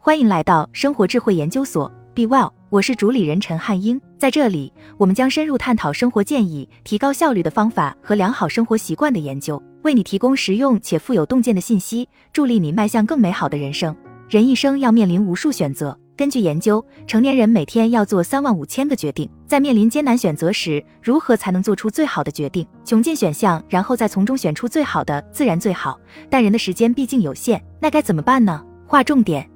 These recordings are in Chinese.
欢迎来到生活智慧研究所，Be Well，我是主理人陈汉英。在这里，我们将深入探讨生活建议、提高效率的方法和良好生活习惯的研究，为你提供实用且富有洞见的信息，助力你迈向更美好的人生。人一生要面临无数选择。根据研究，成年人每天要做三万五千个决定。在面临艰难选择时，如何才能做出最好的决定？穷尽选项，然后再从中选出最好的，自然最好。但人的时间毕竟有限，那该怎么办呢？划重点，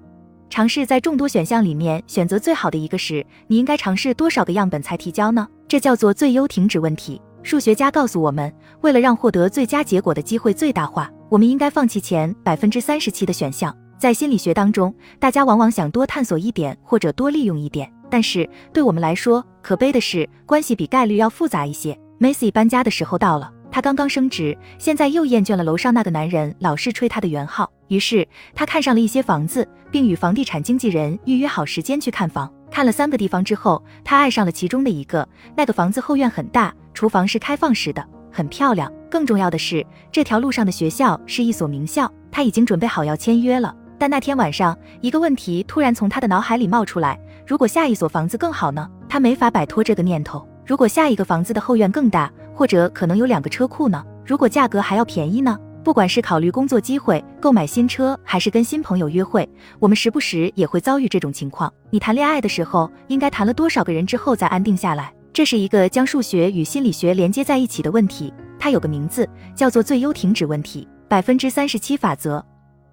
尝试在众多选项里面选择最好的一个时，你应该尝试多少个样本才提交呢？这叫做最优停止问题。数学家告诉我们，为了让获得最佳结果的机会最大化，我们应该放弃前百分之三十七的选项。在心理学当中，大家往往想多探索一点或者多利用一点，但是对我们来说，可悲的是，关系比概率要复杂一些。Macy 搬家的时候到了，她刚刚升职，现在又厌倦了楼上那个男人老是吹她的圆号，于是她看上了一些房子，并与房地产经纪人预约好时间去看房。看了三个地方之后，她爱上了其中的一个。那个房子后院很大，厨房是开放式的，很漂亮。更重要的是，这条路上的学校是一所名校，她已经准备好要签约了。但那天晚上，一个问题突然从他的脑海里冒出来：如果下一所房子更好呢？他没法摆脱这个念头。如果下一个房子的后院更大，或者可能有两个车库呢？如果价格还要便宜呢？不管是考虑工作机会、购买新车，还是跟新朋友约会，我们时不时也会遭遇这种情况。你谈恋爱的时候，应该谈了多少个人之后再安定下来？这是一个将数学与心理学连接在一起的问题，它有个名字，叫做最优停止问题——百分之三十七法则。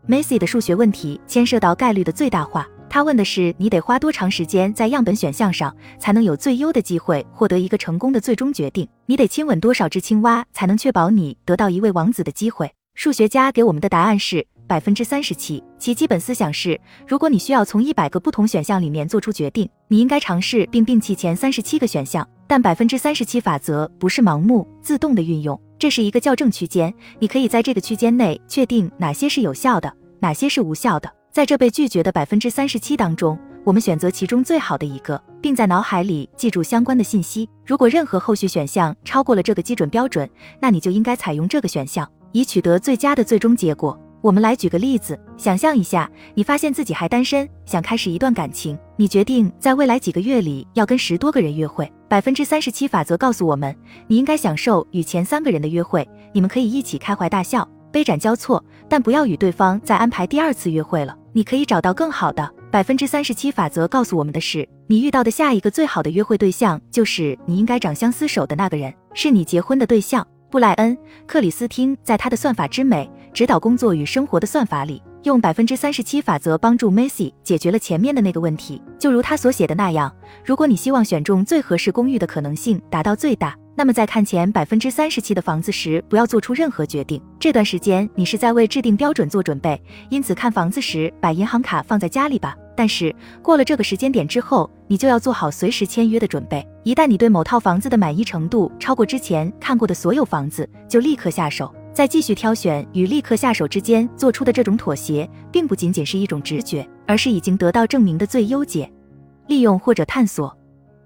Macy 的数学问题牵涉到概率的最大化。他问的是你得花多长时间在样本选项上，才能有最优的机会获得一个成功的最终决定？你得亲吻多少只青蛙，才能确保你得到一位王子的机会？数学家给我们的答案是百分之三十七。其基本思想是，如果你需要从一百个不同选项里面做出决定，你应该尝试并摒弃前三十七个选项。但百分之三十七法则不是盲目自动的运用。这是一个校正区间，你可以在这个区间内确定哪些是有效的，哪些是无效的。在这被拒绝的百分之三十七当中，我们选择其中最好的一个，并在脑海里记住相关的信息。如果任何后续选项超过了这个基准标准，那你就应该采用这个选项，以取得最佳的最终结果。我们来举个例子，想象一下，你发现自己还单身，想开始一段感情，你决定在未来几个月里要跟十多个人约会。百分之三十七法则告诉我们，你应该享受与前三个人的约会，你们可以一起开怀大笑、杯盏交错，但不要与对方再安排第二次约会了。你可以找到更好的。百分之三十七法则告诉我们的是，你遇到的下一个最好的约会对象就是你应该长相厮守的那个人，是你结婚的对象。布莱恩·克里斯汀在他的《算法之美：指导工作与生活的算法》里。用百分之三十七法则帮助 Macy 解决了前面的那个问题，就如他所写的那样，如果你希望选中最合适公寓的可能性达到最大，那么在看前百分之三十七的房子时，不要做出任何决定。这段时间你是在为制定标准做准备，因此看房子时把银行卡放在家里吧。但是过了这个时间点之后，你就要做好随时签约的准备。一旦你对某套房子的满意程度超过之前看过的所有房子，就立刻下手。在继续挑选与立刻下手之间做出的这种妥协，并不仅仅是一种直觉，而是已经得到证明的最优解。利用或者探索，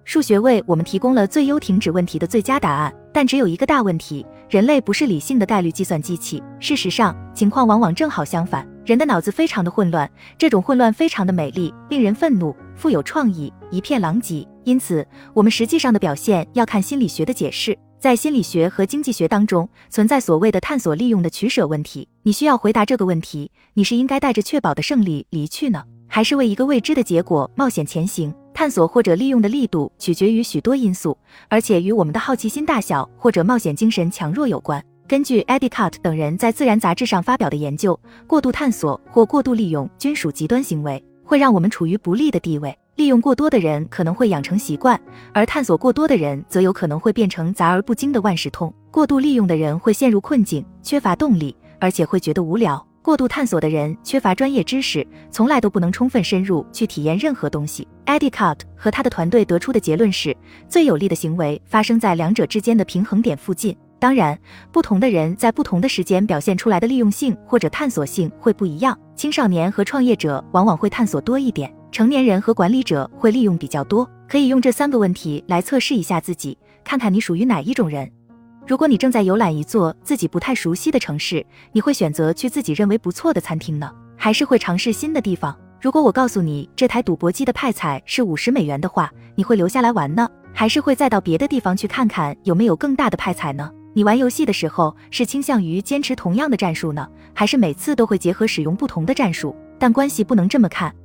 数学为我们提供了最优停止问题的最佳答案，但只有一个大问题：人类不是理性的概率计算机器。事实上，情况往往正好相反，人的脑子非常的混乱，这种混乱非常的美丽，令人愤怒，富有创意，一片狼藉。因此，我们实际上的表现要看心理学的解释。在心理学和经济学当中，存在所谓的探索利用的取舍问题。你需要回答这个问题：你是应该带着确保的胜利离去呢，还是为一个未知的结果冒险前行？探索或者利用的力度取决于许多因素，而且与我们的好奇心大小或者冒险精神强弱有关。根据 e d i c a r t 等人在《自然》杂志上发表的研究，过度探索或过度利用均属极端行为，会让我们处于不利的地位。利用过多的人可能会养成习惯，而探索过多的人则有可能会变成杂而不精的万事通。过度利用的人会陷入困境，缺乏动力，而且会觉得无聊。过度探索的人缺乏专业知识，从来都不能充分深入去体验任何东西。Edi Cut 和他的团队得出的结论是，最有利的行为发生在两者之间的平衡点附近。当然，不同的人在不同的时间表现出来的利用性或者探索性会不一样。青少年和创业者往往会探索多一点。成年人和管理者会利用比较多，可以用这三个问题来测试一下自己，看看你属于哪一种人。如果你正在游览一座自己不太熟悉的城市，你会选择去自己认为不错的餐厅呢，还是会尝试新的地方？如果我告诉你这台赌博机的派彩是五十美元的话，你会留下来玩呢，还是会再到别的地方去看看有没有更大的派彩呢？你玩游戏的时候是倾向于坚持同样的战术呢，还是每次都会结合使用不同的战术？但关系不能这么看。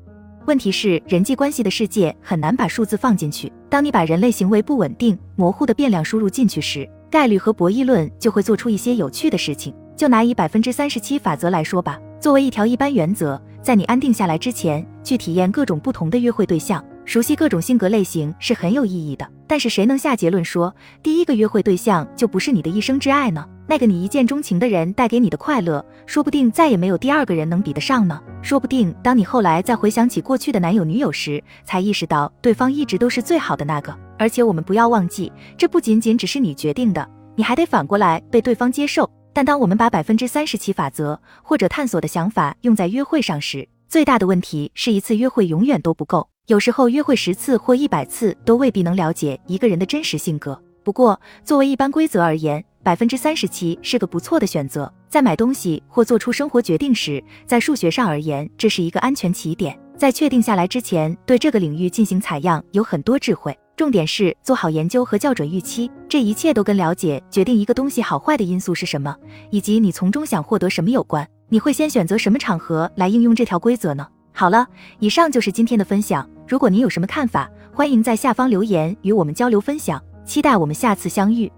问题是人际关系的世界很难把数字放进去。当你把人类行为不稳定、模糊的变量输入进去时，概率和博弈论就会做出一些有趣的事情。就拿以百分之三十七法则来说吧，作为一条一般原则，在你安定下来之前，去体验各种不同的约会对象。熟悉各种性格类型是很有意义的，但是谁能下结论说第一个约会对象就不是你的一生挚爱呢？那个你一见钟情的人带给你的快乐，说不定再也没有第二个人能比得上呢。说不定当你后来再回想起过去的男友女友时，才意识到对方一直都是最好的那个。而且我们不要忘记，这不仅仅只是你决定的，你还得反过来被对方接受。但当我们把百分之三十七法则或者探索的想法用在约会上时，最大的问题是一次约会永远都不够。有时候约会十次或一百次都未必能了解一个人的真实性格。不过，作为一般规则而言，百分之三十七是个不错的选择。在买东西或做出生活决定时，在数学上而言，这是一个安全起点。在确定下来之前，对这个领域进行采样有很多智慧。重点是做好研究和校准预期。这一切都跟了解决定一个东西好坏的因素是什么，以及你从中想获得什么有关。你会先选择什么场合来应用这条规则呢？好了，以上就是今天的分享。如果您有什么看法，欢迎在下方留言与我们交流分享。期待我们下次相遇。